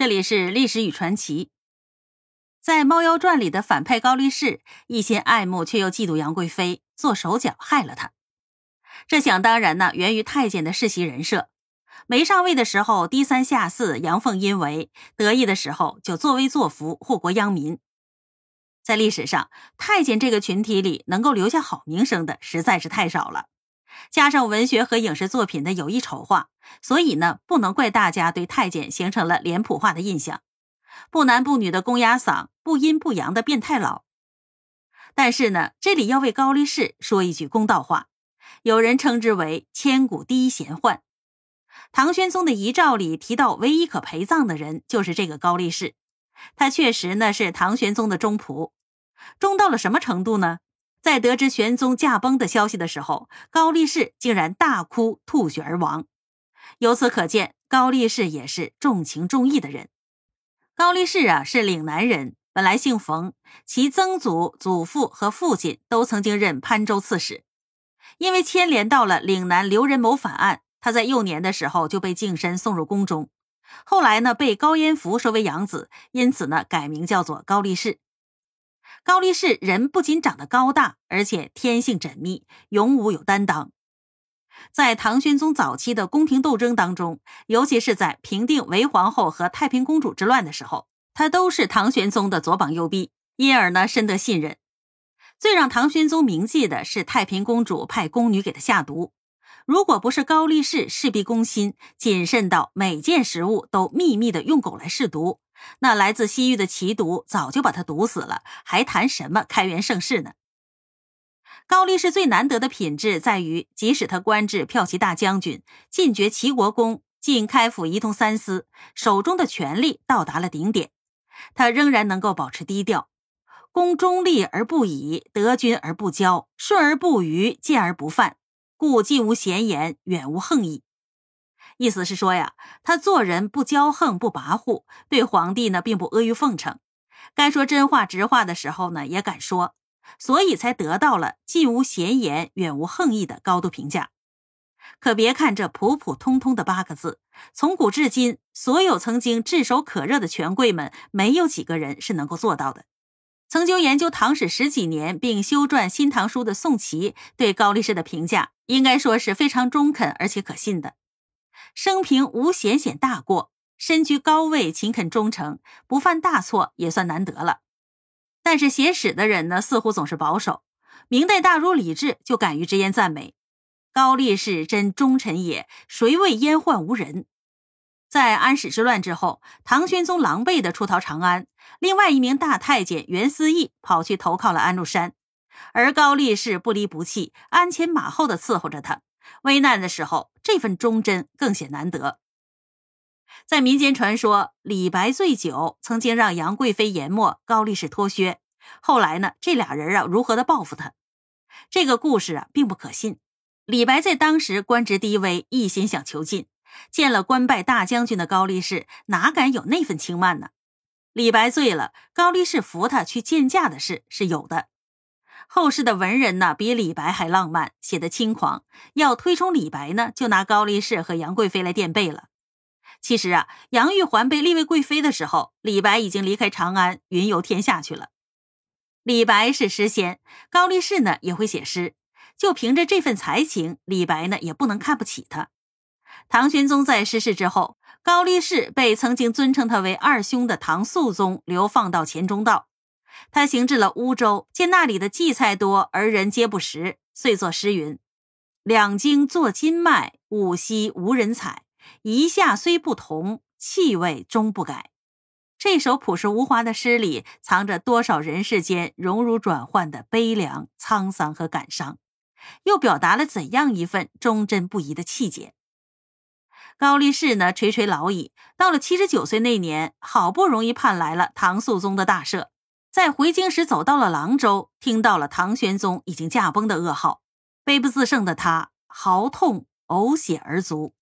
这里是历史与传奇。在《猫妖传》里的反派高力士一心爱慕却又嫉妒杨贵妃，做手脚害了她。这想当然呢，源于太监的世袭人设。没上位的时候低三下四、阳奉阴违，得意的时候就作威作福、祸国殃民。在历史上，太监这个群体里能够留下好名声的实在是太少了。加上文学和影视作品的有意丑化，所以呢，不能怪大家对太监形成了脸谱化的印象：不男不女的公鸭嗓，不阴不阳的变态佬。但是呢，这里要为高力士说一句公道话，有人称之为千古第一贤宦。唐玄宗的遗诏里提到，唯一可陪葬的人就是这个高力士。他确实呢是唐玄宗的忠仆，忠到了什么程度呢？在得知玄宗驾崩的消息的时候，高力士竟然大哭吐血而亡。由此可见，高力士也是重情重义的人。高力士啊是岭南人，本来姓冯，其曾祖、祖父和父亲都曾经任潘州刺史。因为牵连到了岭南刘仁谋反案，他在幼年的时候就被净身送入宫中。后来呢，被高彦福收为养子，因此呢，改名叫做高力士。高力士人不仅长得高大，而且天性缜密，勇武有担当。在唐玄宗早期的宫廷斗争当中，尤其是在平定韦皇后和太平公主之乱的时候，他都是唐玄宗的左膀右臂，因而呢深得信任。最让唐玄宗铭记的是太平公主派宫女给他下毒，如果不是高力士事必躬亲，谨慎到每件食物都秘密的用狗来试毒。那来自西域的奇毒早就把他毒死了，还谈什么开元盛世呢？高力士最难得的品质在于，即使他官至骠骑大将军，进爵齐国公，进开府仪同三司，手中的权力到达了顶点，他仍然能够保持低调，公中立而不倚，得君而不骄，顺而不逾，见而不犯，故近无闲言，远无横意。意思是说呀，他做人不骄横不跋扈，对皇帝呢并不阿谀奉承，该说真话直话的时候呢也敢说，所以才得到了近无闲言，远无横意的高度评价。可别看这普普通通的八个字，从古至今，所有曾经炙手可热的权贵们，没有几个人是能够做到的。曾经研究唐史十几年并修撰《新唐书》的宋祁，对高力士的评价应该说是非常中肯而且可信的。生平无显显大过，身居高位，勤恳忠诚，不犯大错也算难得了。但是写史的人呢，似乎总是保守。明代大儒李治就敢于直言赞美：“高力士真忠臣也，谁谓阉宦无人？”在安史之乱之后，唐玄宗狼狈的出逃长安，另外一名大太监袁思义跑去投靠了安禄山，而高力士不离不弃，鞍前马后的伺候着他。危难的时候，这份忠贞更显难得。在民间传说，李白醉酒，曾经让杨贵妃研墨，高力士脱靴。后来呢，这俩人啊如何的报复他？这个故事啊并不可信。李白在当时官职低微，一心想囚禁，见了官拜大将军的高力士，哪敢有那份轻慢呢？李白醉了，高力士扶他去见驾的事是有的。后世的文人呢，比李白还浪漫，写的轻狂。要推崇李白呢，就拿高力士和杨贵妃来垫背了。其实啊，杨玉环被立为贵妃的时候，李白已经离开长安，云游天下去了。李白是诗仙，高力士呢也会写诗，就凭着这份才情，李白呢也不能看不起他。唐玄宗在逝世之后，高力士被曾经尊称他为二兄的唐肃宗流放到黔中道。他行至了乌州，见那里的荠菜多，而人皆不食，遂作诗云：“两京作金麦，五溪无人采。一夏虽不同，气味终不改。”这首朴实无华的诗里，藏着多少人世间荣辱转换的悲凉、沧桑和感伤，又表达了怎样一份忠贞不移的气节？高力士呢，垂垂老矣，到了七十九岁那年，好不容易盼来了唐肃宗的大赦。在回京时，走到了廊州，听到了唐玄宗已经驾崩的噩耗，悲不自胜的他嚎痛呕血而卒。